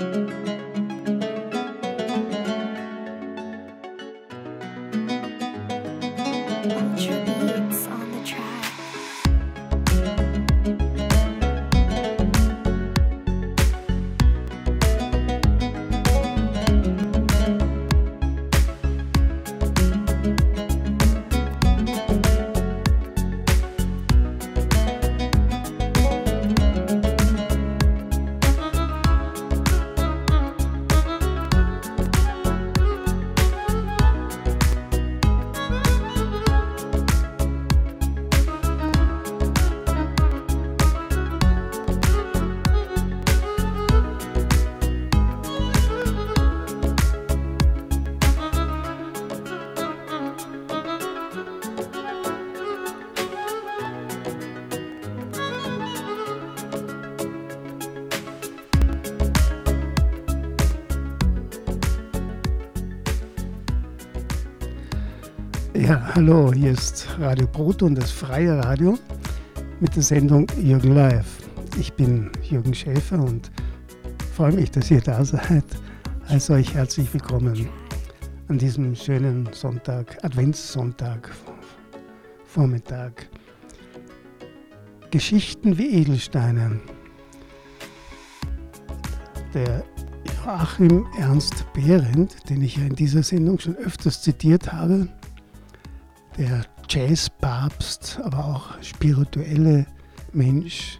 Ja, hallo, hier ist Radio Brot und das freie Radio mit der Sendung Jürgen Live. Ich bin Jürgen Schäfer und freue mich, dass ihr da seid. Also euch herzlich willkommen an diesem schönen Sonntag, Adventssonntag, Vormittag. Geschichten wie Edelsteine. Der Joachim Ernst Behrendt, den ich ja in dieser Sendung schon öfters zitiert habe, der Jazzpapst, aber auch spirituelle Mensch,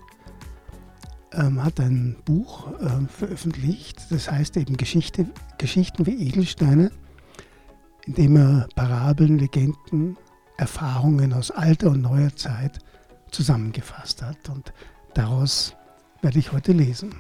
ähm, hat ein Buch ähm, veröffentlicht, das heißt eben Geschichte, Geschichten wie Edelsteine, in dem er Parabeln, Legenden, Erfahrungen aus alter und neuer Zeit zusammengefasst hat. Und daraus werde ich heute lesen.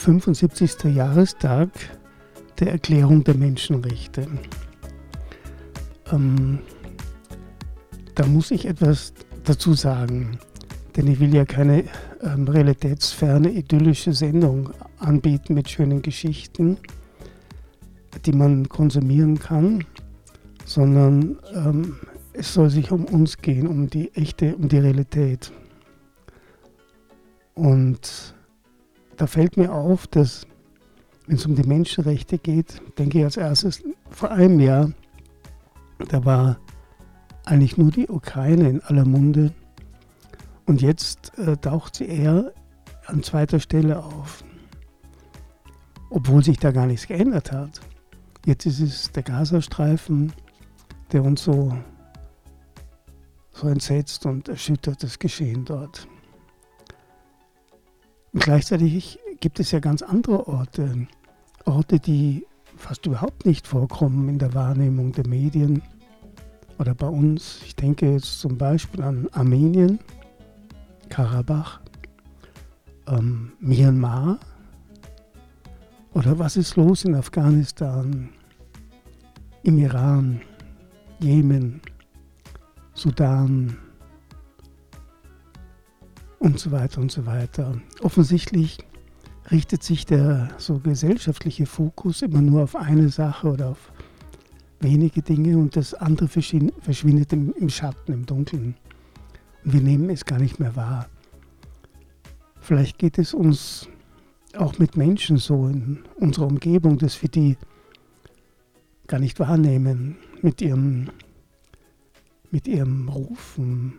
75. Jahrestag der Erklärung der Menschenrechte. Ähm, da muss ich etwas dazu sagen, denn ich will ja keine ähm, realitätsferne, idyllische Sendung anbieten mit schönen Geschichten, die man konsumieren kann, sondern ähm, es soll sich um uns gehen, um die echte, um die Realität. Und da fällt mir auf, dass wenn es um die Menschenrechte geht, denke ich als erstes vor einem Jahr, da war eigentlich nur die Ukraine in aller Munde und jetzt äh, taucht sie eher an zweiter Stelle auf, obwohl sich da gar nichts geändert hat. Jetzt ist es der Gazastreifen, der uns so, so entsetzt und erschüttert das Geschehen dort. Und gleichzeitig gibt es ja ganz andere Orte, Orte, die fast überhaupt nicht vorkommen in der Wahrnehmung der Medien oder bei uns. Ich denke jetzt zum Beispiel an Armenien, Karabach, ähm, Myanmar oder was ist los in Afghanistan, im Iran, Jemen, Sudan, und so weiter und so weiter. Offensichtlich richtet sich der so gesellschaftliche Fokus immer nur auf eine Sache oder auf wenige Dinge und das andere verschwindet im, im Schatten, im Dunkeln. Und wir nehmen es gar nicht mehr wahr. Vielleicht geht es uns auch mit Menschen so in unserer Umgebung, dass wir die gar nicht wahrnehmen mit ihrem, mit ihrem Rufen,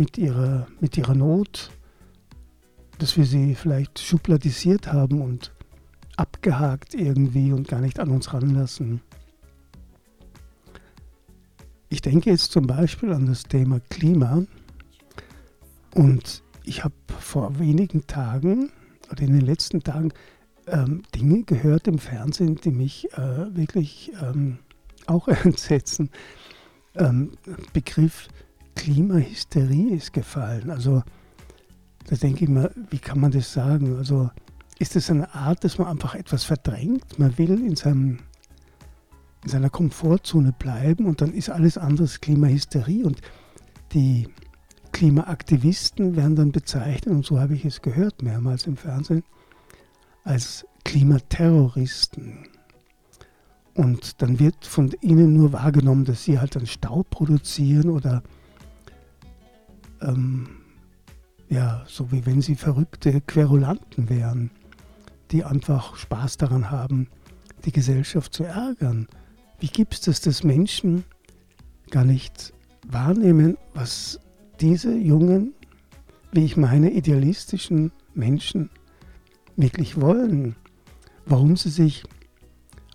mit ihrer, mit ihrer Not, dass wir sie vielleicht schubladisiert haben und abgehakt irgendwie und gar nicht an uns ranlassen. Ich denke jetzt zum Beispiel an das Thema Klima und ich habe vor wenigen Tagen oder in den letzten Tagen ähm, Dinge gehört im Fernsehen, die mich äh, wirklich ähm, auch entsetzen. Ähm, Begriff Klimahysterie ist gefallen. Also da denke ich mir, wie kann man das sagen? Also ist das eine Art, dass man einfach etwas verdrängt? Man will in, seinem, in seiner Komfortzone bleiben und dann ist alles anderes Klimahysterie und die Klimaaktivisten werden dann bezeichnet, und so habe ich es gehört mehrmals im Fernsehen, als Klimaterroristen. Und dann wird von ihnen nur wahrgenommen, dass sie halt dann Staub produzieren oder ähm, ja, so wie wenn sie verrückte Querulanten wären, die einfach Spaß daran haben, die Gesellschaft zu ärgern. Wie gibt es das, dass Menschen gar nicht wahrnehmen, was diese jungen, wie ich meine, idealistischen Menschen wirklich wollen? Warum sie sich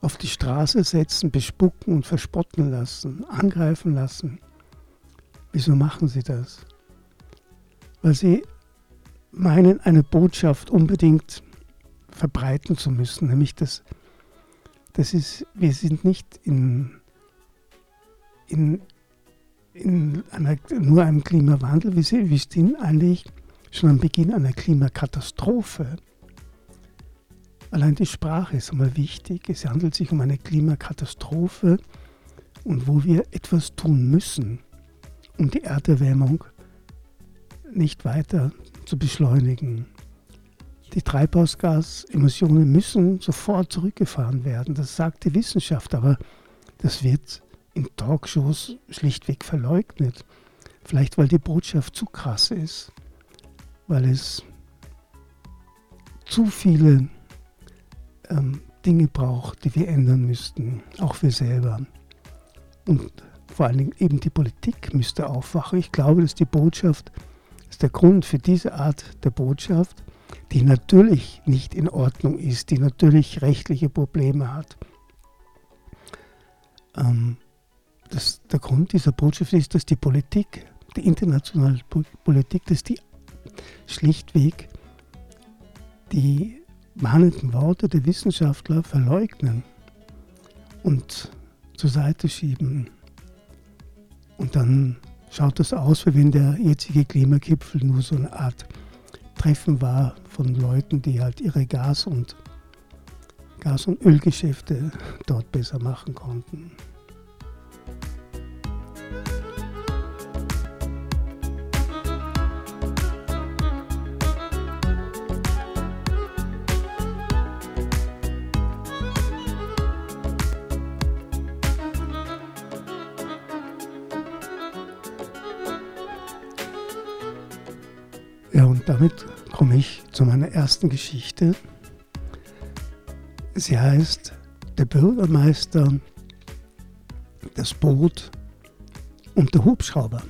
auf die Straße setzen, bespucken und verspotten lassen, angreifen lassen? Wieso machen sie das? Weil sie meinen, eine Botschaft unbedingt verbreiten zu müssen, nämlich dass das ist, wir sind nicht in, in, in einer, nur einem Klimawandel, wir sind, eigentlich schon am Beginn einer Klimakatastrophe. Allein die Sprache ist einmal wichtig. Es handelt sich um eine Klimakatastrophe und wo wir etwas tun müssen, um die Erderwärmung nicht weiter zu beschleunigen. Die Treibhausgasemissionen müssen sofort zurückgefahren werden. Das sagt die Wissenschaft, aber das wird in Talkshows schlichtweg verleugnet. Vielleicht weil die Botschaft zu krass ist, weil es zu viele ähm, Dinge braucht, die wir ändern müssten, auch wir selber. Und vor allen Dingen eben die Politik müsste aufwachen. Ich glaube, dass die Botschaft ist der Grund für diese Art der Botschaft, die natürlich nicht in Ordnung ist, die natürlich rechtliche Probleme hat. Ähm, das, der Grund dieser Botschaft ist, dass die Politik, die internationale Politik, dass die schlichtweg die mahnenden Worte der Wissenschaftler verleugnen und zur Seite schieben und dann schaut das aus, wie wenn der jetzige Klimagipfel nur so eine Art Treffen war von Leuten, die halt ihre Gas- und Gas- und Ölgeschäfte dort besser machen konnten. Ersten Geschichte. Sie heißt Der Bürgermeister, das Boot und der Hubschrauber.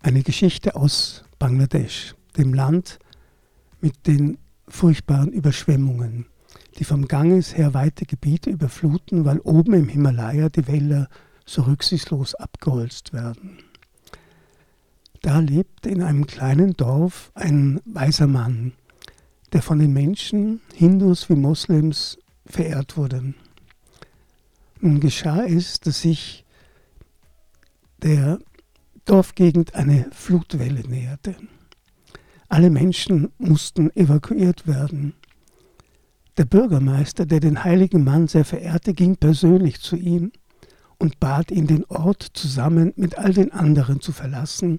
Eine Geschichte aus Bangladesch, dem Land mit den furchtbaren Überschwemmungen, die vom Ganges her weite Gebiete überfluten, weil oben im Himalaya die Wälder so rücksichtslos abgeholzt werden. Da lebte in einem kleinen Dorf ein weiser Mann, der von den Menschen, Hindus wie Moslems, verehrt wurde. Nun geschah es, dass sich der Dorfgegend eine Flutwelle näherte. Alle Menschen mussten evakuiert werden. Der Bürgermeister, der den heiligen Mann sehr verehrte, ging persönlich zu ihm und bat ihn, den Ort zusammen mit all den anderen zu verlassen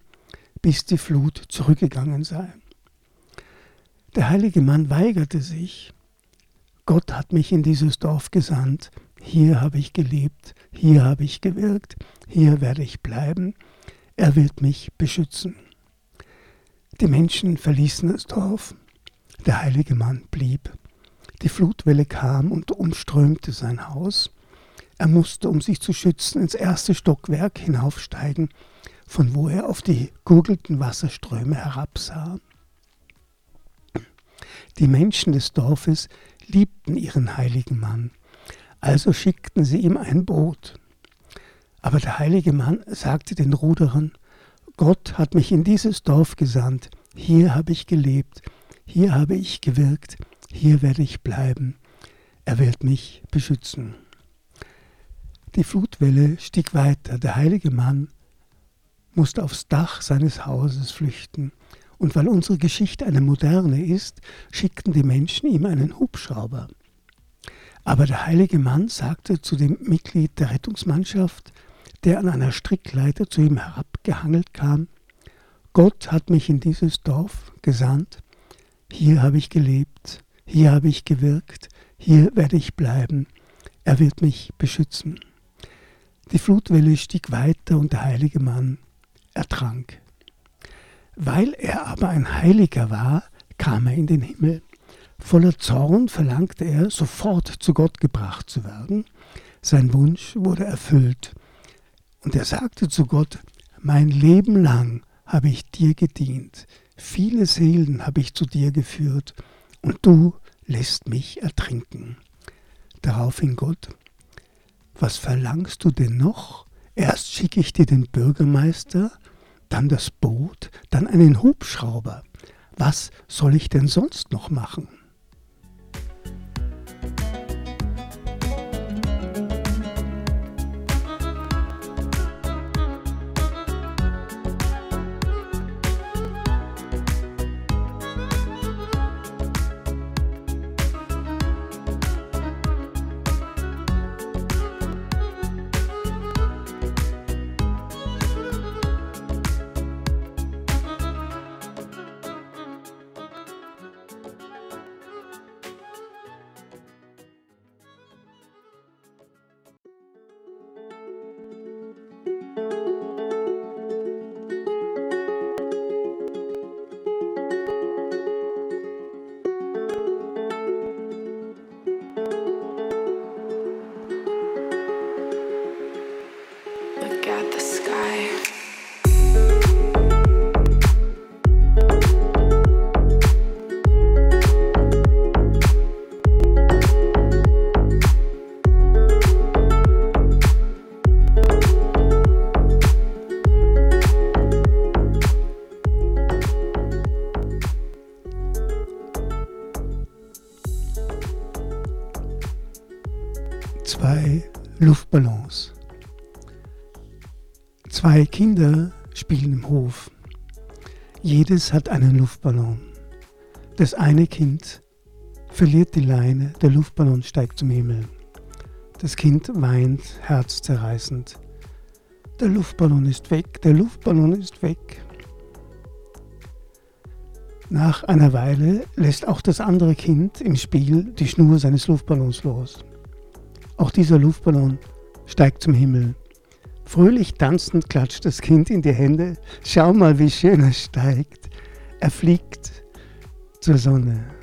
bis die Flut zurückgegangen sei. Der heilige Mann weigerte sich. Gott hat mich in dieses Dorf gesandt. Hier habe ich gelebt, hier habe ich gewirkt, hier werde ich bleiben. Er wird mich beschützen. Die Menschen verließen das Dorf. Der heilige Mann blieb. Die Flutwelle kam und umströmte sein Haus. Er musste, um sich zu schützen, ins erste Stockwerk hinaufsteigen von wo er auf die gurgelnden Wasserströme herabsah. Die Menschen des Dorfes liebten ihren heiligen Mann, also schickten sie ihm ein Boot. Aber der heilige Mann sagte den Ruderern, Gott hat mich in dieses Dorf gesandt, hier habe ich gelebt, Hier habe ich gewirkt, hier werde ich bleiben. Er wird mich beschützen. Die Flutwelle stieg weiter. Der heilige Mann musste aufs Dach seines Hauses flüchten. Und weil unsere Geschichte eine moderne ist, schickten die Menschen ihm einen Hubschrauber. Aber der heilige Mann sagte zu dem Mitglied der Rettungsmannschaft, der an einer Strickleiter zu ihm herabgehangelt kam, Gott hat mich in dieses Dorf gesandt, hier habe ich gelebt, hier habe ich gewirkt, hier werde ich bleiben, er wird mich beschützen. Die Flutwelle stieg weiter und der heilige Mann ertrank. Weil er aber ein Heiliger war, kam er in den Himmel. Voller Zorn verlangte er, sofort zu Gott gebracht zu werden. Sein Wunsch wurde erfüllt. Und er sagte zu Gott, mein Leben lang habe ich dir gedient, viele Seelen habe ich zu dir geführt, und du lässt mich ertrinken. Daraufhin Gott, was verlangst du denn noch? Erst schicke ich dir den Bürgermeister, dann das Boot, dann einen Hubschrauber. Was soll ich denn sonst noch machen? Jedes hat einen Luftballon. Das eine Kind verliert die Leine, der Luftballon steigt zum Himmel. Das Kind weint herzzerreißend. Der Luftballon ist weg, der Luftballon ist weg. Nach einer Weile lässt auch das andere Kind im Spiel die Schnur seines Luftballons los. Auch dieser Luftballon steigt zum Himmel. Fröhlich tanzend klatscht das Kind in die Hände. Schau mal, wie schön er steigt. Er fliegt zur Sonne.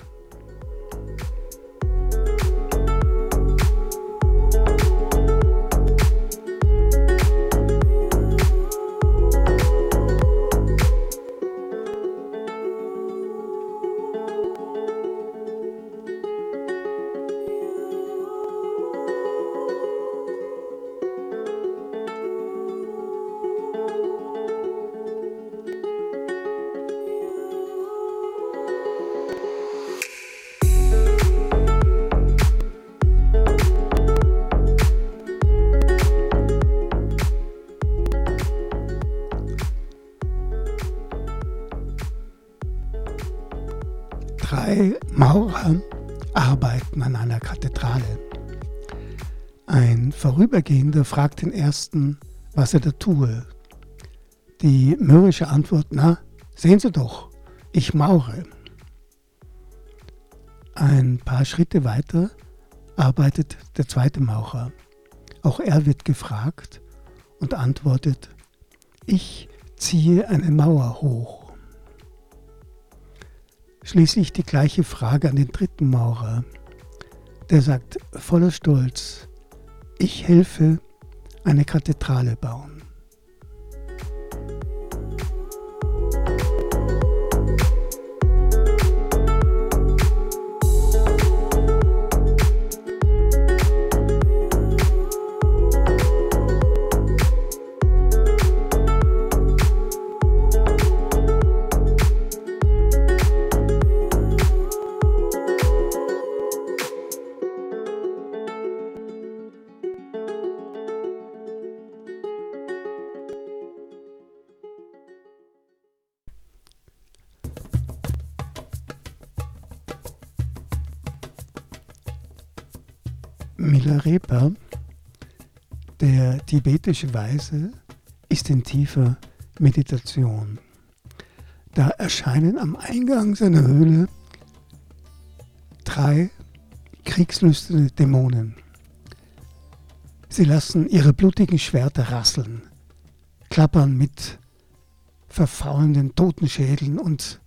Vorübergehender fragt den ersten, was er da tue. Die mürrische Antwort, na, sehen Sie doch, ich maure. Ein paar Schritte weiter arbeitet der zweite Maurer. Auch er wird gefragt und antwortet, ich ziehe eine Mauer hoch. Schließlich die gleiche Frage an den dritten Maurer. Der sagt voller Stolz, ich helfe eine Kathedrale bauen. Milarepa, der tibetische Weise, ist in tiefer Meditation. Da erscheinen am Eingang seiner Höhle drei kriegslüsterne Dämonen. Sie lassen ihre blutigen Schwerter rasseln, klappern mit verfaulenden Totenschädeln und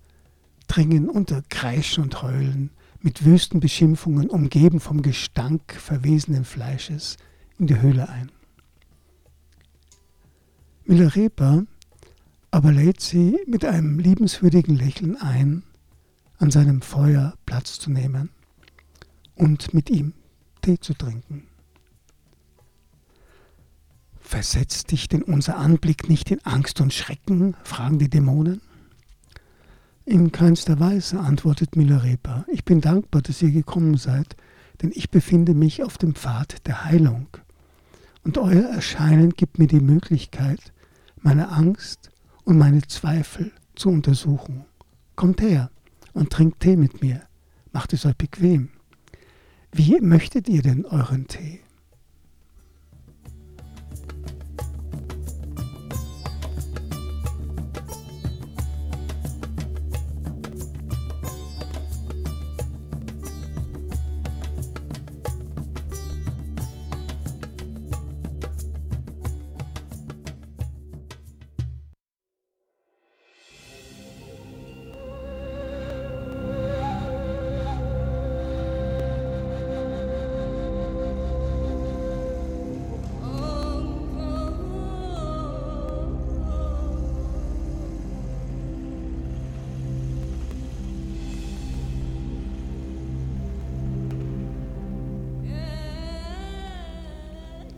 dringen unter Kreischen und Heulen mit wüsten Beschimpfungen, umgeben vom Gestank verwesenen Fleisches, in die Höhle ein. Milarepa aber lädt sie mit einem liebenswürdigen Lächeln ein, an seinem Feuer Platz zu nehmen und mit ihm Tee zu trinken. Versetzt dich denn unser Anblick nicht in Angst und Schrecken? fragen die Dämonen. In keinster Weise, antwortet Milarepa. Ich bin dankbar, dass ihr gekommen seid, denn ich befinde mich auf dem Pfad der Heilung. Und euer Erscheinen gibt mir die Möglichkeit, meine Angst und meine Zweifel zu untersuchen. Kommt her und trinkt Tee mit mir. Macht es euch bequem. Wie möchtet ihr denn euren Tee?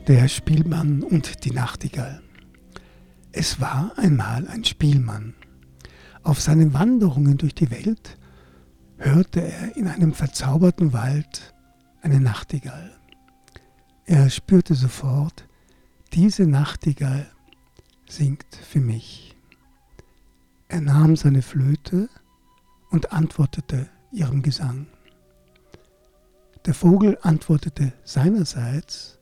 Der Spielmann und die Nachtigall. Es war einmal ein Spielmann. Auf seinen Wanderungen durch die Welt hörte er in einem verzauberten Wald eine Nachtigall. Er spürte sofort, diese Nachtigall singt für mich. Er nahm seine Flöte und antwortete ihrem Gesang. Der Vogel antwortete seinerseits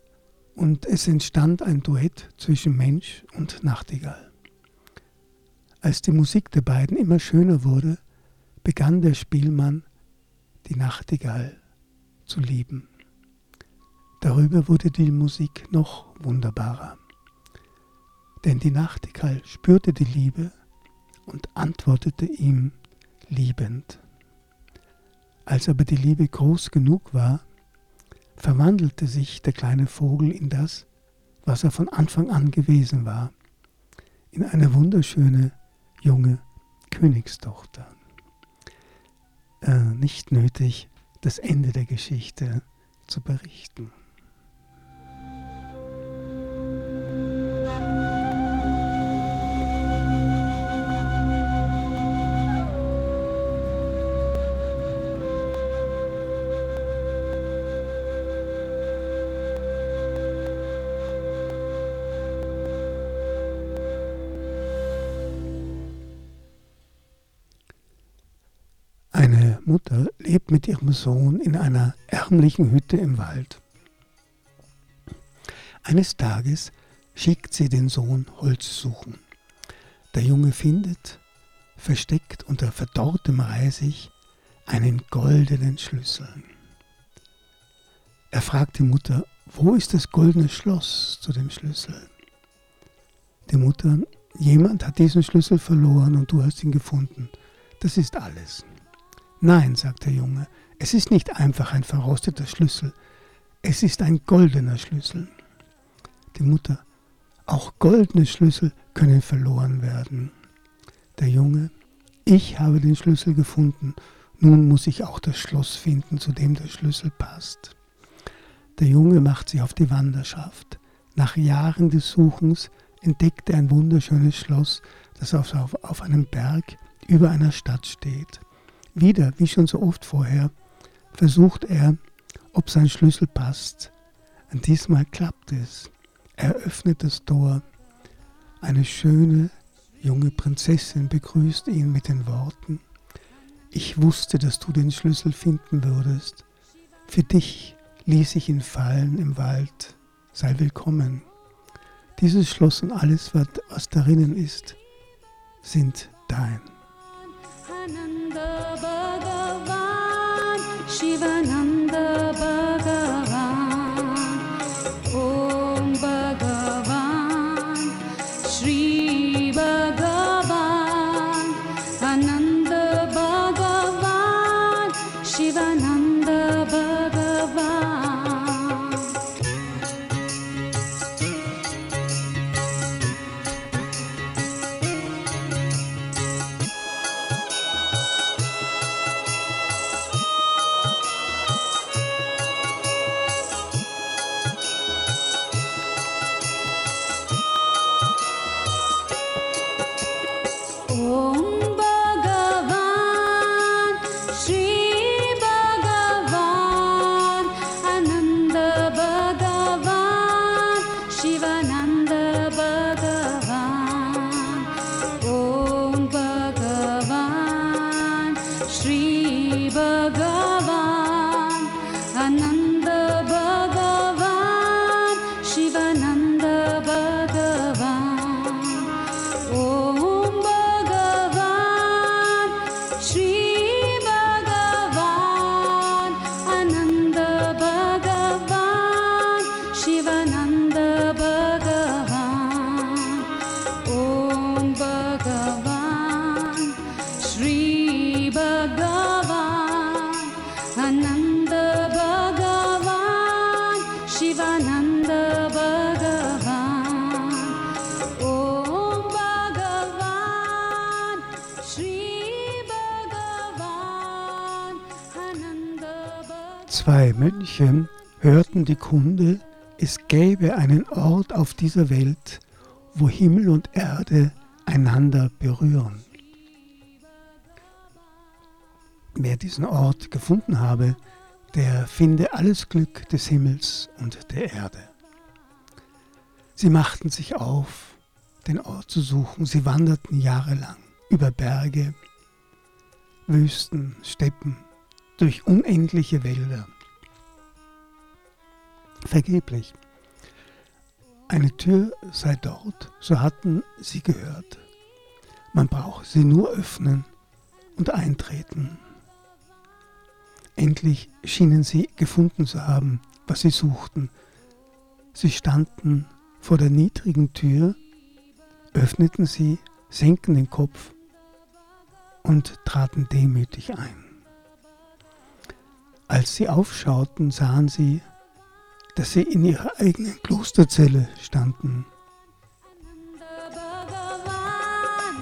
und es entstand ein Duett zwischen Mensch und Nachtigall. Als die Musik der beiden immer schöner wurde, begann der Spielmann die Nachtigall zu lieben. Darüber wurde die Musik noch wunderbarer. Denn die Nachtigall spürte die Liebe und antwortete ihm liebend. Als aber die Liebe groß genug war, verwandelte sich der kleine Vogel in das, was er von Anfang an gewesen war, in eine wunderschöne junge Königstochter. Äh, nicht nötig, das Ende der Geschichte zu berichten. Mutter lebt mit ihrem Sohn in einer ärmlichen Hütte im Wald. Eines Tages schickt sie den Sohn Holz suchen. Der Junge findet, versteckt unter verdorrtem Reisig, einen goldenen Schlüssel. Er fragt die Mutter, wo ist das goldene Schloss zu dem Schlüssel? Die Mutter, jemand hat diesen Schlüssel verloren und du hast ihn gefunden. Das ist alles. Nein, sagt der Junge, es ist nicht einfach ein verrosteter Schlüssel, es ist ein goldener Schlüssel. Die Mutter, auch goldene Schlüssel können verloren werden. Der Junge, ich habe den Schlüssel gefunden, nun muss ich auch das Schloss finden, zu dem der Schlüssel passt. Der Junge macht sich auf die Wanderschaft. Nach Jahren des Suchens entdeckt er ein wunderschönes Schloss, das auf, einem Berg über einer Stadt steht. Wieder, wie schon so oft vorher, versucht er, ob sein Schlüssel passt. Und diesmal klappt es. Er öffnet das Tor. Eine schöne junge Prinzessin begrüßt ihn mit den Worten, ich wusste, dass du den Schlüssel finden würdest. Für dich ließ ich ihn fallen im Wald, sei willkommen. Dieses Schloss und alles, was darinnen ist, sind dein. भवान् Sivan die Kunde, es gäbe einen Ort auf dieser Welt, wo Himmel und Erde einander berühren. Wer diesen Ort gefunden habe, der finde alles Glück des Himmels und der Erde. Sie machten sich auf, den Ort zu suchen. Sie wanderten jahrelang über Berge, Wüsten, Steppen, durch unendliche Wälder vergeblich. Eine Tür sei dort, so hatten sie gehört. Man brauche sie nur öffnen und eintreten. Endlich schienen sie gefunden zu haben, was sie suchten. Sie standen vor der niedrigen Tür, öffneten sie, senkten den Kopf und traten demütig ein. Als sie aufschauten, sahen sie, dass sie in ihrer eigenen Klosterzelle standen.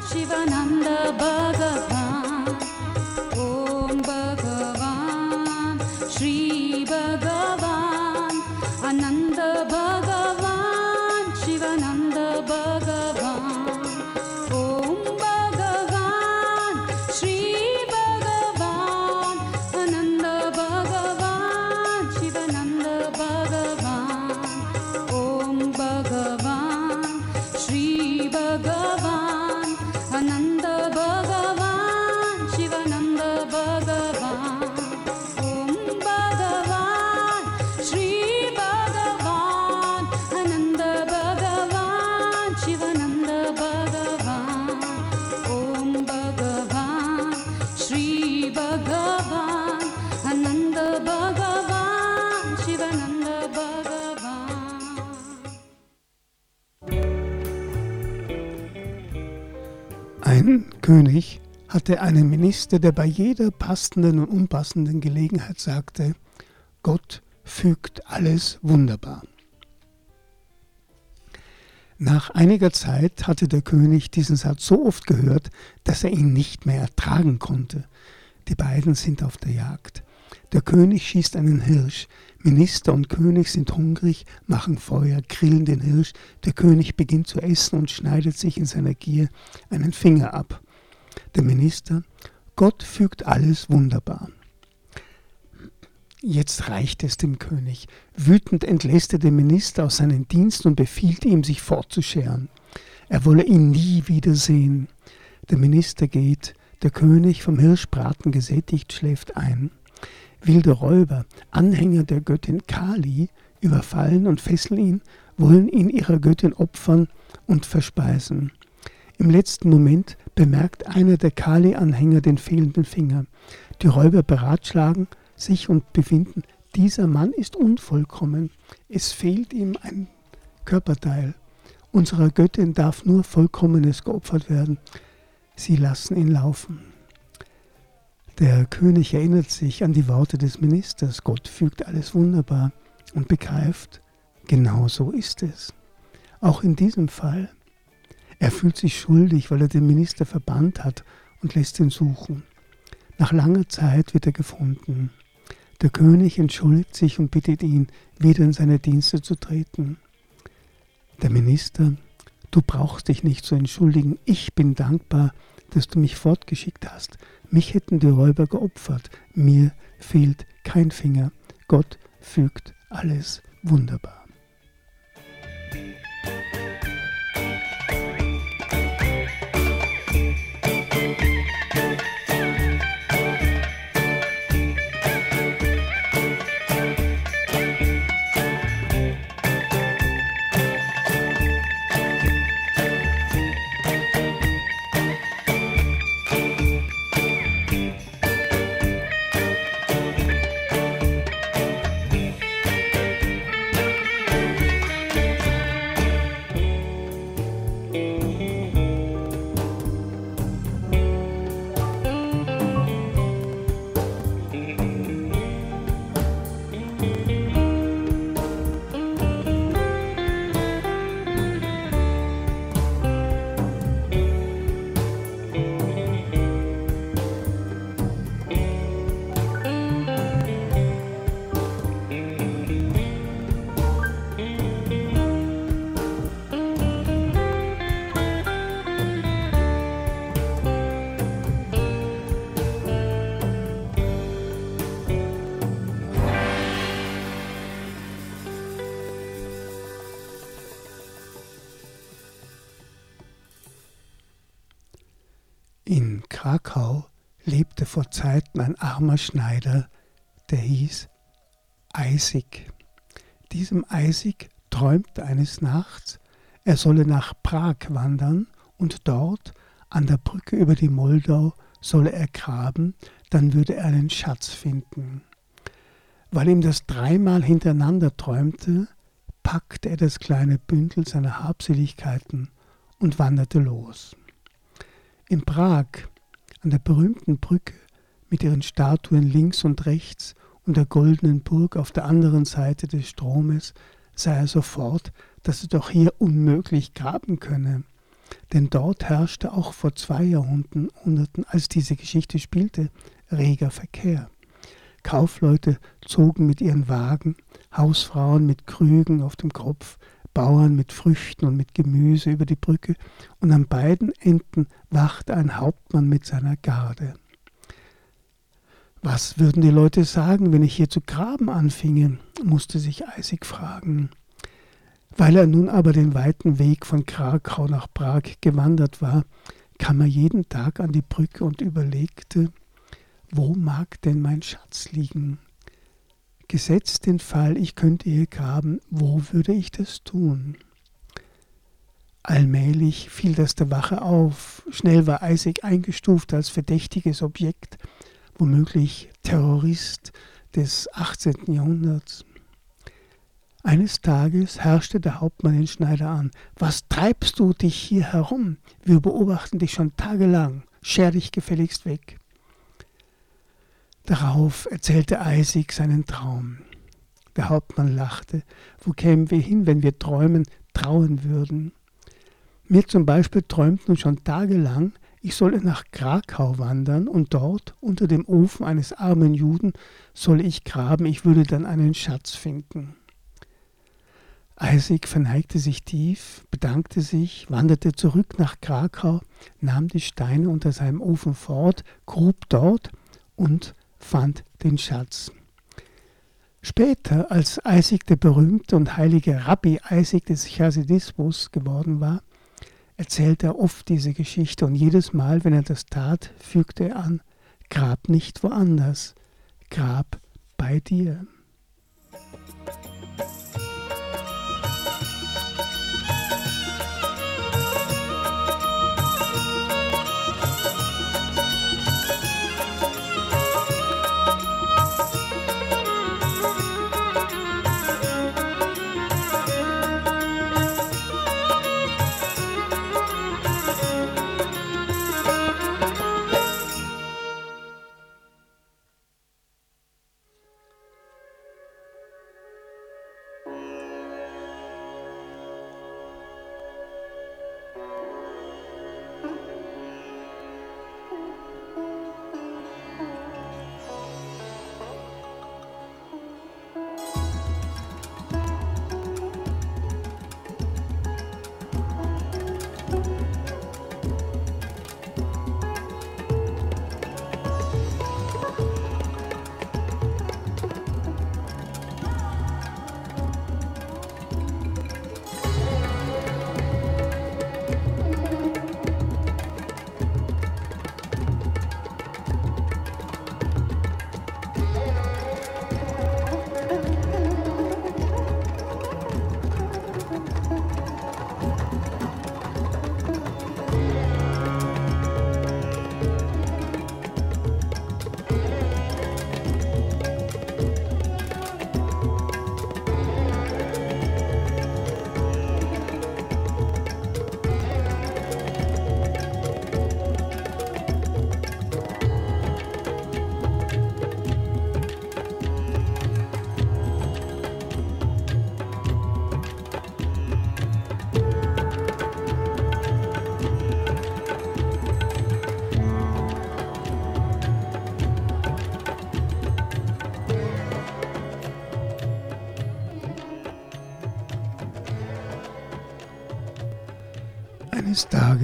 Shivananda Bhagavan, Ein König hatte einen Minister, der bei jeder passenden und unpassenden Gelegenheit sagte, Gott fügt alles wunderbar. Nach einiger Zeit hatte der König diesen Satz so oft gehört, dass er ihn nicht mehr ertragen konnte. Die beiden sind auf der Jagd. Der König schießt einen Hirsch. Minister und König sind hungrig, machen Feuer, grillen den Hirsch. Der König beginnt zu essen und schneidet sich in seiner Gier einen Finger ab. Der Minister, Gott fügt alles wunderbar. Jetzt reicht es dem König. Wütend entlässt er den Minister aus seinen Diensten und befiehlt ihm, sich fortzuscheren. Er wolle ihn nie wiedersehen. Der Minister geht, der König vom Hirschbraten gesättigt schläft ein. wilde Räuber, Anhänger der Göttin Kali, überfallen und fesseln ihn, wollen ihn ihrer Göttin opfern und verspeisen. Im letzten Moment bemerkt einer der Kali-Anhänger den fehlenden Finger. Die Räuber beratschlagen sich und befinden, dieser Mann ist unvollkommen. Es fehlt ihm ein Körperteil. Unserer Göttin darf nur Vollkommenes geopfert werden. Sie lassen ihn laufen. Der König erinnert sich an die Worte des Ministers. Gott fügt alles wunderbar und begreift, genau so ist es. Auch in diesem Fall. Er fühlt sich schuldig, weil er den Minister verbannt hat und lässt ihn suchen. Nach langer Zeit wird er gefunden. Der König entschuldigt sich und bittet ihn, wieder in seine Dienste zu treten. Der Minister, du brauchst dich nicht zu entschuldigen, ich bin dankbar, dass du mich fortgeschickt hast. Mich hätten die Räuber geopfert, mir fehlt kein Finger. Gott fügt alles wunderbar. Zeiten ein armer Schneider, der hieß Eisig. Diesem Eisig träumte eines Nachts, er solle nach Prag wandern und dort an der Brücke über die Moldau solle er graben, dann würde er einen Schatz finden. Weil ihm das dreimal hintereinander träumte, packte er das kleine Bündel seiner Habseligkeiten und wanderte los. In Prag, an der berühmten Brücke mit ihren Statuen links und rechts und der goldenen Burg auf der anderen Seite des Stromes, sah er sofort, dass er doch hier unmöglich graben könne. Denn dort herrschte auch vor zwei Jahrhunderten, als diese Geschichte spielte, reger Verkehr. Kaufleute zogen mit ihren Wagen, Hausfrauen mit Krügen auf dem Kopf, Bauern mit Früchten und mit Gemüse über die Brücke, und an beiden Enden wachte ein Hauptmann mit seiner Garde. Was würden die Leute sagen, wenn ich hier zu graben anfinge? musste sich Eisig fragen. Weil er nun aber den weiten Weg von Krakau nach Prag gewandert war, kam er jeden Tag an die Brücke und überlegte, wo mag denn mein Schatz liegen? Gesetzt den Fall, ich könnte hier graben, wo würde ich das tun? Allmählich fiel das der Wache auf. Schnell war Isaac eingestuft als verdächtiges Objekt, womöglich Terrorist des 18. Jahrhunderts. Eines Tages herrschte der Hauptmann den Schneider an. Was treibst du dich hier herum? Wir beobachten dich schon tagelang. Scher dich gefälligst weg. Darauf erzählte Eisig seinen Traum. Der Hauptmann lachte. Wo kämen wir hin, wenn wir träumen, trauen würden? Mir zum Beispiel träumt nun schon tagelang, ich solle nach Krakau wandern und dort unter dem Ofen eines armen Juden solle ich graben, ich würde dann einen Schatz finden. Eisig verneigte sich tief, bedankte sich, wanderte zurück nach Krakau, nahm die Steine unter seinem Ofen fort, grub dort und fand den Schatz. Später, als Eisig der berühmte und heilige Rabbi Eisig des Chasidismus geworden war, erzählte er oft diese Geschichte und jedes Mal, wenn er das tat, fügte er an, grab nicht woanders, grab bei dir.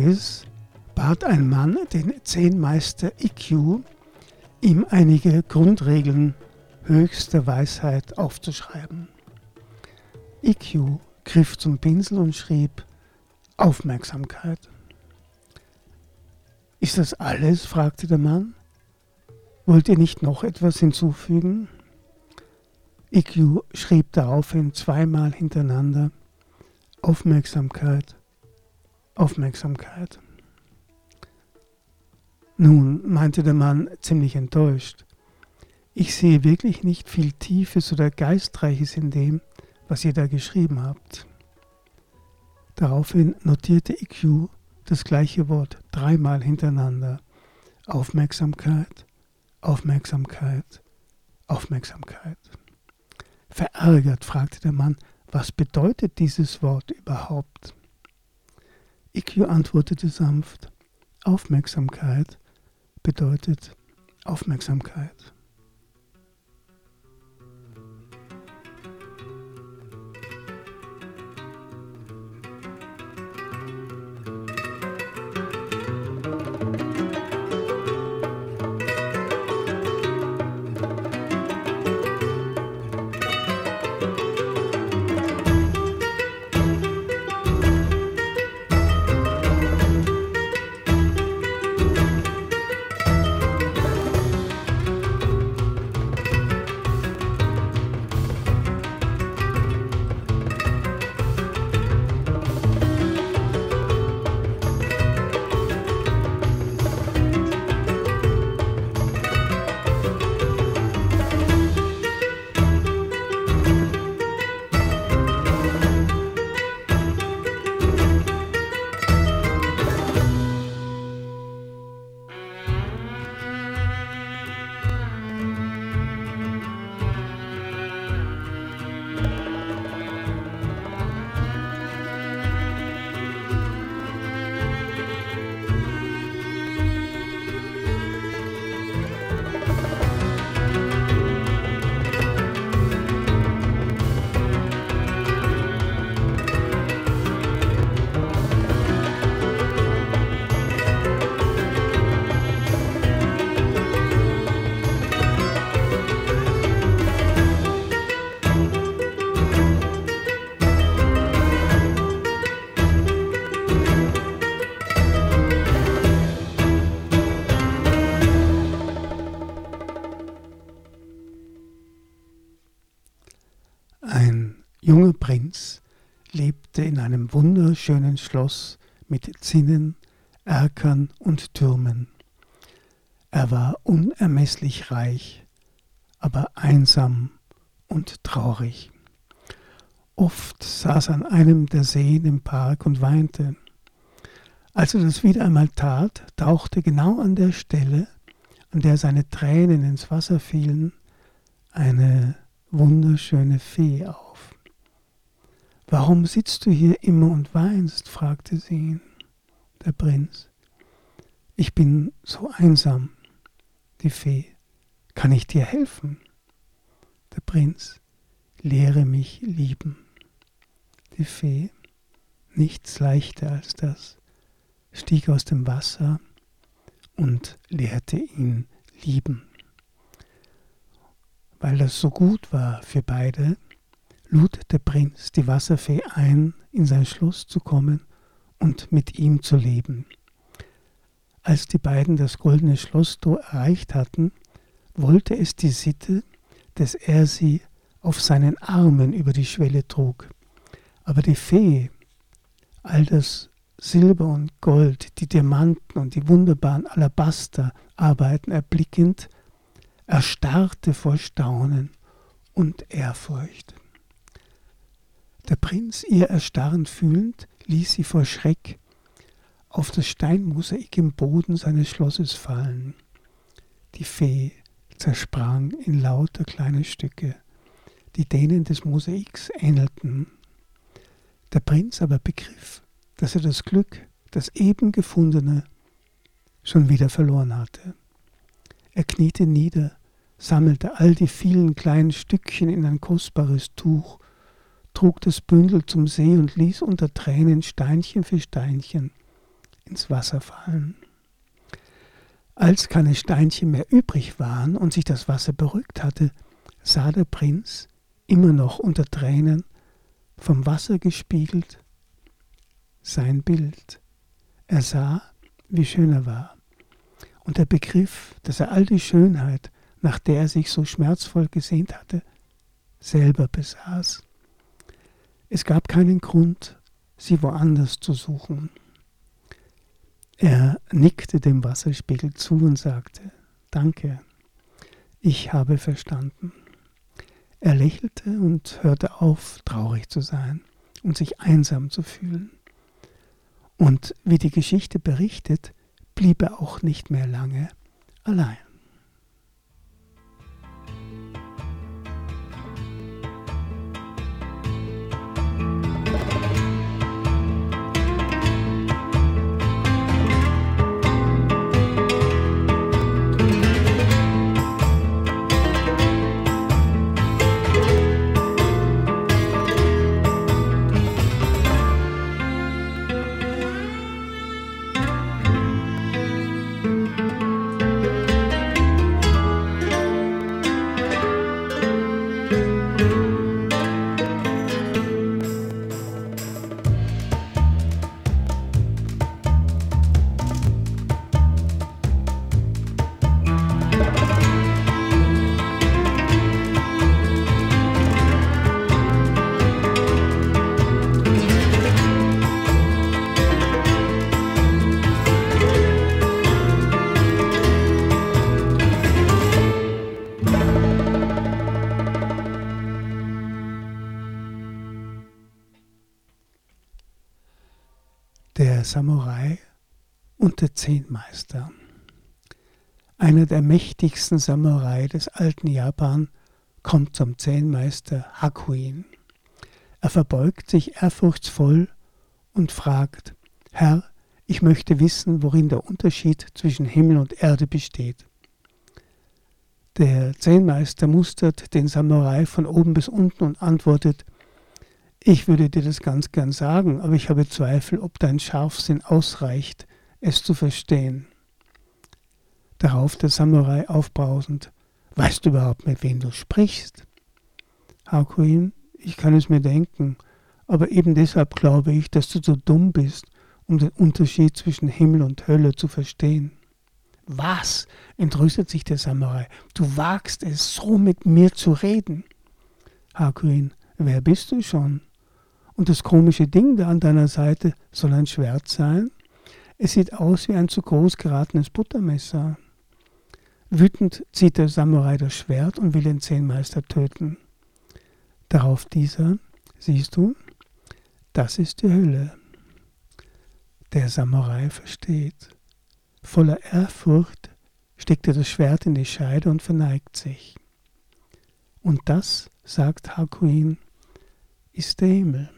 Tages bat ein Mann den Zehnmeister IQ, ihm einige Grundregeln höchster Weisheit aufzuschreiben. IQ griff zum Pinsel und schrieb Aufmerksamkeit. Ist das alles? fragte der Mann. Wollt ihr nicht noch etwas hinzufügen? IQ schrieb daraufhin zweimal hintereinander Aufmerksamkeit, Aufmerksamkeit. Nun, meinte der Mann ziemlich enttäuscht, ich sehe wirklich nicht viel Tiefes oder Geistreiches in dem, was ihr da geschrieben habt. Daraufhin notierte IQ das gleiche Wort dreimal hintereinander. Aufmerksamkeit, Aufmerksamkeit, Aufmerksamkeit. Verärgert fragte der Mann, was bedeutet dieses Wort überhaupt? IQ antwortete sanft, Aufmerksamkeit bedeutet Aufmerksamkeit. Lebte in einem wunderschönen Schloss mit Zinnen, Erkern und Türmen. Er war unermesslich reich, aber einsam und traurig. Oft saß er an einem der Seen im Park und weinte. Als er das wieder einmal tat, tauchte genau an der Stelle, an der seine Tränen ins Wasser fielen, eine wunderschöne Fee auf. Warum sitzt du hier immer und weinst? fragte sie ihn, der Prinz. Ich bin so einsam. Die Fee, kann ich dir helfen? Der Prinz, lehre mich lieben. Die Fee, nichts leichter als das, stieg aus dem Wasser und lehrte ihn lieben. Weil das so gut war für beide, lud der Prinz die Wasserfee ein, in sein Schloss zu kommen und mit ihm zu leben. Als die beiden das goldene Schlosstor erreicht hatten, wollte es die Sitte, dass er sie auf seinen Armen über die Schwelle trug. Aber die Fee, all das Silber und Gold, die Diamanten und die wunderbaren Alabasterarbeiten erblickend, erstarrte vor Staunen und Ehrfurcht. Der Prinz, ihr erstarrend fühlend, ließ sie vor Schreck auf das Steinmosaik im Boden seines Schlosses fallen. Die Fee zersprang in lauter kleine Stücke, die denen des Mosaiks ähnelten. Der Prinz aber begriff, dass er das Glück, das eben gefundene, schon wieder verloren hatte. Er kniete nieder, sammelte all die vielen kleinen Stückchen in ein kostbares Tuch, trug das Bündel zum See und ließ unter Tränen Steinchen für Steinchen ins Wasser fallen. Als keine Steinchen mehr übrig waren und sich das Wasser beruhigt hatte, sah der Prinz, immer noch unter Tränen, vom Wasser gespiegelt, sein Bild. Er sah, wie schön er war. Und er begriff, dass er all die Schönheit, nach der er sich so schmerzvoll gesehnt hatte, selber besaß. Es gab keinen Grund, sie woanders zu suchen. Er nickte dem Wasserspiegel zu und sagte, Danke, ich habe verstanden. Er lächelte und hörte auf, traurig zu sein und sich einsam zu fühlen. Und wie die Geschichte berichtet, blieb er auch nicht mehr lange allein. Samurai und der Zehnmeister. Einer der mächtigsten Samurai des alten Japan kommt zum Zehnmeister Hakuin. Er verbeugt sich ehrfurchtsvoll und fragt, Herr, ich möchte wissen, worin der Unterschied zwischen Himmel und Erde besteht. Der Zehnmeister mustert den Samurai von oben bis unten und antwortet, ich würde dir das ganz gern sagen, aber ich habe Zweifel, ob dein Scharfsinn ausreicht, es zu verstehen. Darauf der Samurai aufbrausend. Weißt du überhaupt, mit wem du sprichst? Hakuin, ich kann es mir denken, aber eben deshalb glaube ich, dass du so dumm bist, um den Unterschied zwischen Himmel und Hölle zu verstehen. Was? entrüstet sich der Samurai. Du wagst es, so mit mir zu reden. Hakuin, wer bist du schon? Und das komische Ding da an deiner Seite soll ein Schwert sein. Es sieht aus wie ein zu groß geratenes Buttermesser. Wütend zieht der Samurai das Schwert und will den Zehnmeister töten. Darauf dieser, siehst du, das ist die Hölle. Der Samurai versteht. Voller Ehrfurcht steckt er das Schwert in die Scheide und verneigt sich. Und das, sagt Hakuin, ist der Himmel.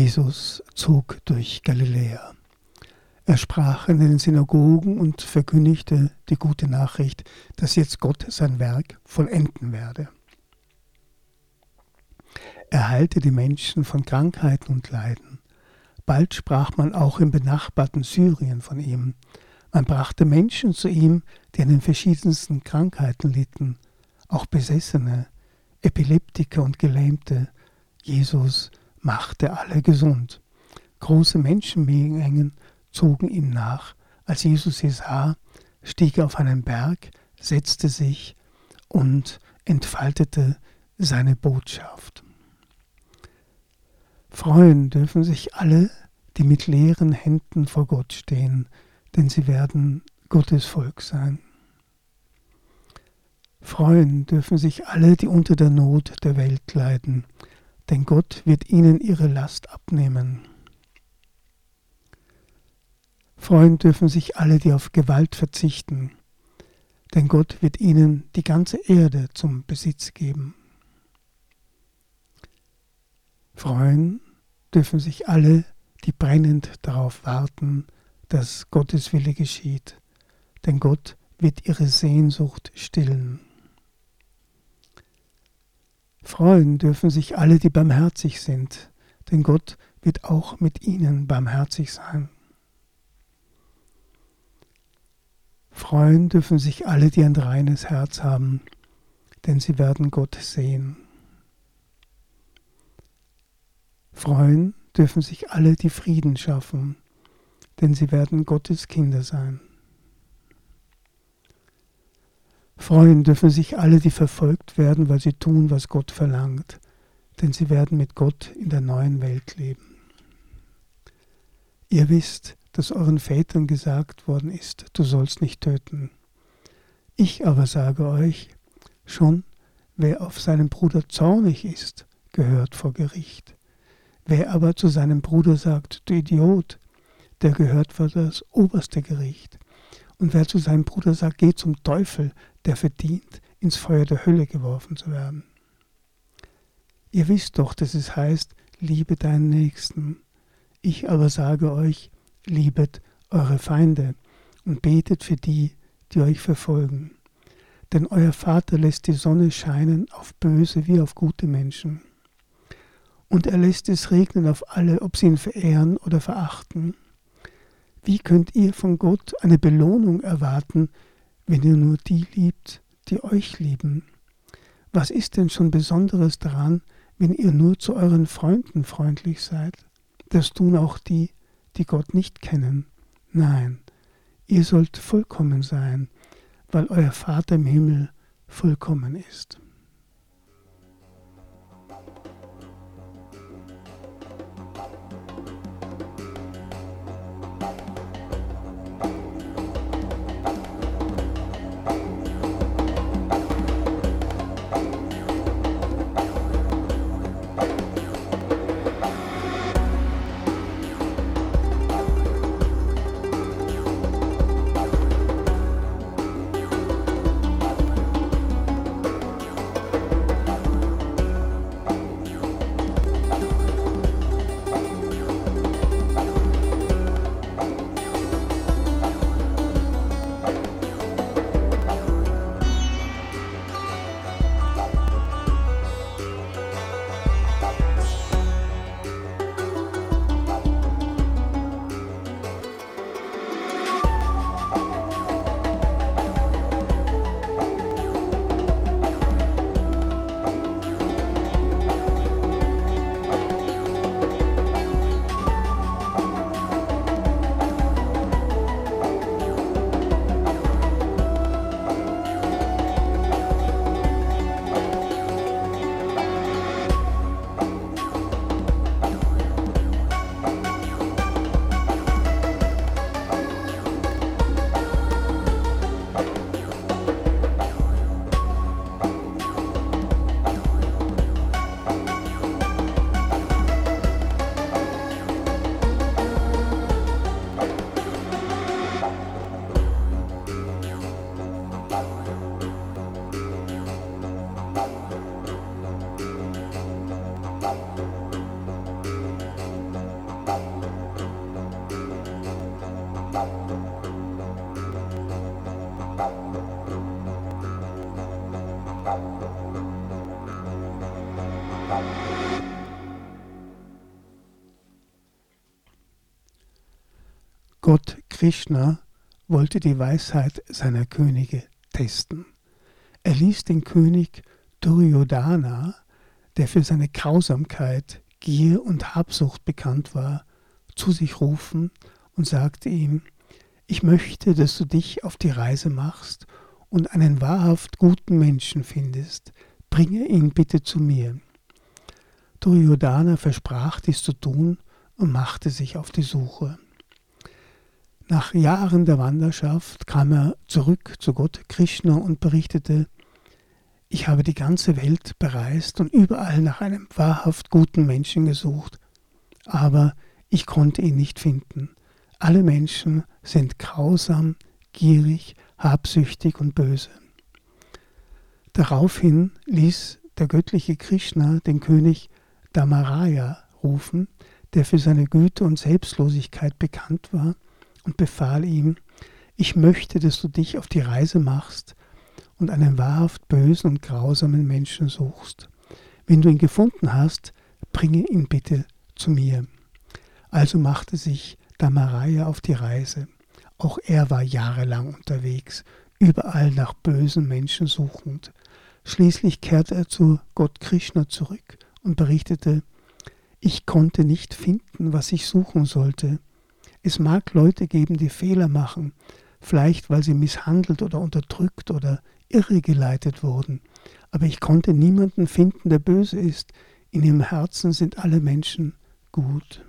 Jesus zog durch Galiläa. Er sprach in den Synagogen und verkündigte die gute Nachricht, dass jetzt Gott sein Werk vollenden werde. Er heilte die Menschen von Krankheiten und Leiden, Bald sprach man auch im benachbarten Syrien von ihm. Man brachte Menschen zu ihm, die an den verschiedensten Krankheiten litten, auch Besessene, Epileptiker und Gelähmte. Jesus machte alle gesund. Große Menschenmengen zogen ihm nach. Als Jesus sie sah, stieg er auf einen Berg, setzte sich und entfaltete seine Botschaft. Freuen dürfen sich alle, die mit leeren Händen vor Gott stehen, denn sie werden Gottes Volk sein. Freuen dürfen sich alle, die unter der Not der Welt leiden, denn Gott wird ihnen ihre Last abnehmen. Freuen dürfen sich alle, die auf Gewalt verzichten, denn Gott wird ihnen die ganze Erde zum Besitz geben. Freuen dürfen sich alle, die brennend darauf warten, dass Gottes Wille geschieht, denn Gott wird ihre Sehnsucht stillen. Freuen dürfen sich alle, die barmherzig sind, denn Gott wird auch mit ihnen barmherzig sein. Freuen dürfen sich alle, die ein reines Herz haben, denn sie werden Gott sehen. Freuen dürfen sich alle, die Frieden schaffen, denn sie werden Gottes Kinder sein. Freuen dürfen sich alle, die verfolgt werden, weil sie tun, was Gott verlangt, denn sie werden mit Gott in der neuen Welt leben. Ihr wisst, dass euren Vätern gesagt worden ist, du sollst nicht töten. Ich aber sage euch, schon wer auf seinen Bruder zornig ist, gehört vor Gericht. Wer aber zu seinem Bruder sagt, du Idiot, der gehört vor das oberste Gericht. Und wer zu seinem Bruder sagt, geh zum Teufel, der verdient, ins Feuer der Hölle geworfen zu werden. Ihr wisst doch, dass es heißt, liebe deinen Nächsten. Ich aber sage euch, liebet eure Feinde und betet für die, die euch verfolgen. Denn euer Vater lässt die Sonne scheinen auf böse wie auf gute Menschen. Und er lässt es regnen auf alle, ob sie ihn verehren oder verachten. Wie könnt ihr von Gott eine Belohnung erwarten, wenn ihr nur die liebt, die euch lieben? Was ist denn schon Besonderes daran, wenn ihr nur zu euren Freunden freundlich seid? Das tun auch die, die Gott nicht kennen. Nein, ihr sollt vollkommen sein, weil euer Vater im Himmel vollkommen ist. Krishna wollte die Weisheit seiner Könige testen. Er ließ den König Duryodhana, der für seine Grausamkeit, Gier und Habsucht bekannt war, zu sich rufen und sagte ihm, ich möchte, dass du dich auf die Reise machst und einen wahrhaft guten Menschen findest, bringe ihn bitte zu mir. Duryodhana versprach dies zu tun und machte sich auf die Suche. Nach Jahren der Wanderschaft kam er zurück zu Gott Krishna und berichtete, ich habe die ganze Welt bereist und überall nach einem wahrhaft guten Menschen gesucht, aber ich konnte ihn nicht finden. Alle Menschen sind grausam, gierig, habsüchtig und böse. Daraufhin ließ der göttliche Krishna den König Damaraya rufen, der für seine Güte und Selbstlosigkeit bekannt war, und befahl ihm, ich möchte, dass du dich auf die Reise machst und einen wahrhaft bösen und grausamen Menschen suchst. Wenn du ihn gefunden hast, bringe ihn bitte zu mir. Also machte sich Damaraya auf die Reise. Auch er war jahrelang unterwegs, überall nach bösen Menschen suchend. Schließlich kehrte er zu Gott Krishna zurück und berichtete, ich konnte nicht finden, was ich suchen sollte. Es mag Leute geben, die Fehler machen, vielleicht weil sie misshandelt oder unterdrückt oder irregeleitet wurden. Aber ich konnte niemanden finden, der böse ist. In ihrem Herzen sind alle Menschen gut.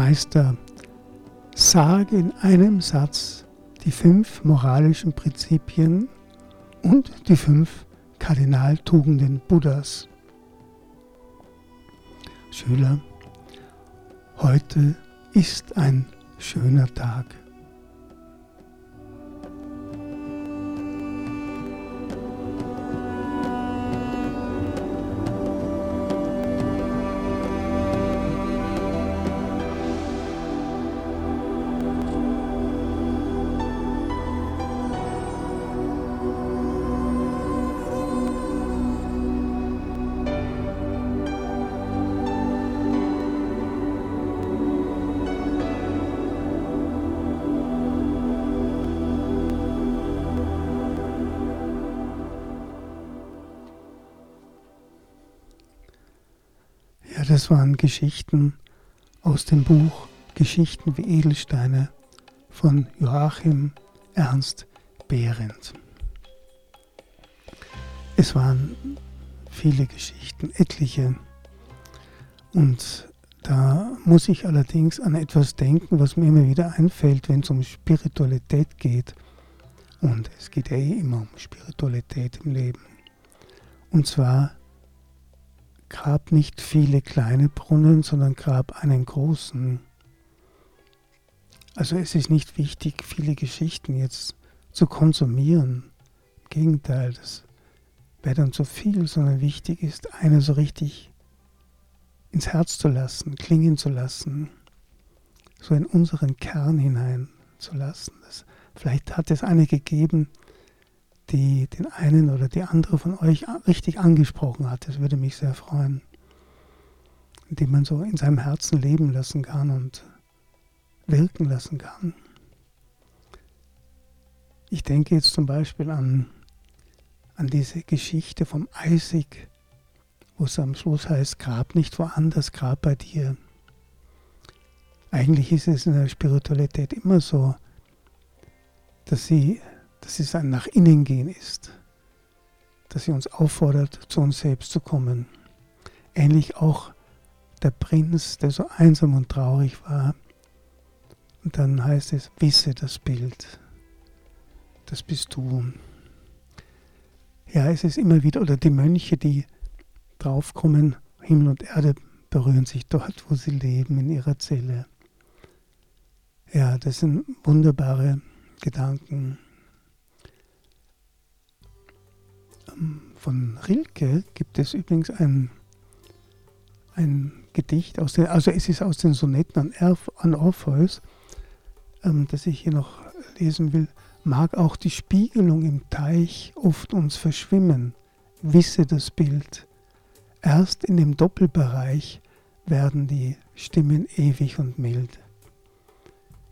Meister, sage in einem Satz die fünf moralischen Prinzipien und die fünf Kardinaltugenden Buddhas. Schüler, heute ist ein schöner Tag. Waren Geschichten aus dem Buch Geschichten wie Edelsteine von Joachim Ernst Behrendt. Es waren viele Geschichten, etliche. Und da muss ich allerdings an etwas denken, was mir immer wieder einfällt, wenn es um Spiritualität geht. Und es geht ja eh immer um Spiritualität im Leben. Und zwar grab nicht viele kleine Brunnen, sondern grab einen großen. Also es ist nicht wichtig, viele Geschichten jetzt zu konsumieren. Im Gegenteil, das wäre dann zu viel, sondern wichtig ist, eine so richtig ins Herz zu lassen, klingen zu lassen, so in unseren Kern hinein zu lassen. Das, vielleicht hat es eine gegeben, die den einen oder die andere von euch richtig angesprochen hat. Das würde mich sehr freuen. Indem man so in seinem Herzen leben lassen kann und wirken lassen kann. Ich denke jetzt zum Beispiel an, an diese Geschichte vom Eisig, wo es am Schluss heißt, grab nicht woanders, grab bei dir. Eigentlich ist es in der Spiritualität immer so, dass sie dass es ein nach innen gehen ist, dass sie uns auffordert, zu uns selbst zu kommen. Ähnlich auch der Prinz, der so einsam und traurig war. Und dann heißt es, wisse das Bild, das bist du. Ja, es ist immer wieder, oder die Mönche, die draufkommen, Himmel und Erde berühren sich dort, wo sie leben, in ihrer Zelle. Ja, das sind wunderbare Gedanken. Von Rilke gibt es übrigens ein, ein Gedicht, aus den, also es ist aus den Sonetten an, Erf, an Orpheus, ähm, das ich hier noch lesen will. Mag auch die Spiegelung im Teich oft uns verschwimmen, wisse das Bild. Erst in dem Doppelbereich werden die Stimmen ewig und mild.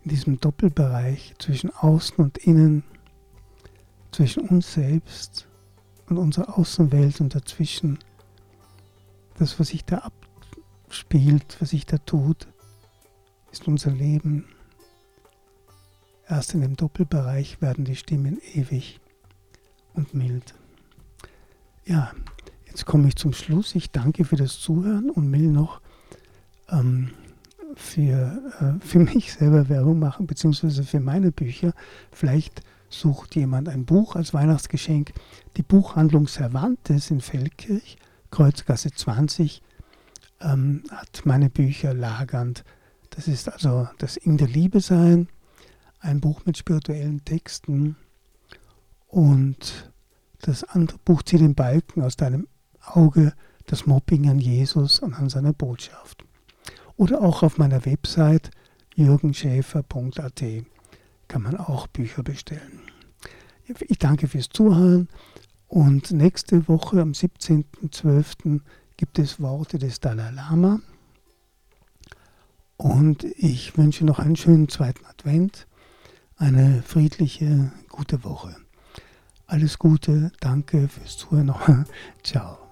In diesem Doppelbereich zwischen außen und innen, zwischen uns selbst und unsere Außenwelt und dazwischen, das, was sich da abspielt, was sich da tut, ist unser Leben. Erst in dem Doppelbereich werden die Stimmen ewig und mild. Ja, jetzt komme ich zum Schluss. Ich danke für das Zuhören und will noch ähm, für, äh, für mich selber Werbung machen, beziehungsweise für meine Bücher. Vielleicht sucht jemand ein Buch als Weihnachtsgeschenk. Die Buchhandlung Cervantes in Feldkirch, Kreuzgasse 20, ähm, hat meine Bücher lagernd. Das ist also das In der Liebe sein, ein Buch mit spirituellen Texten. Und das andere Buch zieht den Balken aus deinem Auge, das Mobbing an Jesus und an seiner Botschaft. Oder auch auf meiner Website jürgenschäfer.at kann man auch Bücher bestellen. Ich danke fürs Zuhören und nächste Woche am 17.12. gibt es Worte des Dalai Lama. Und ich wünsche noch einen schönen zweiten Advent, eine friedliche, gute Woche. Alles Gute, danke fürs Zuhören. Ciao.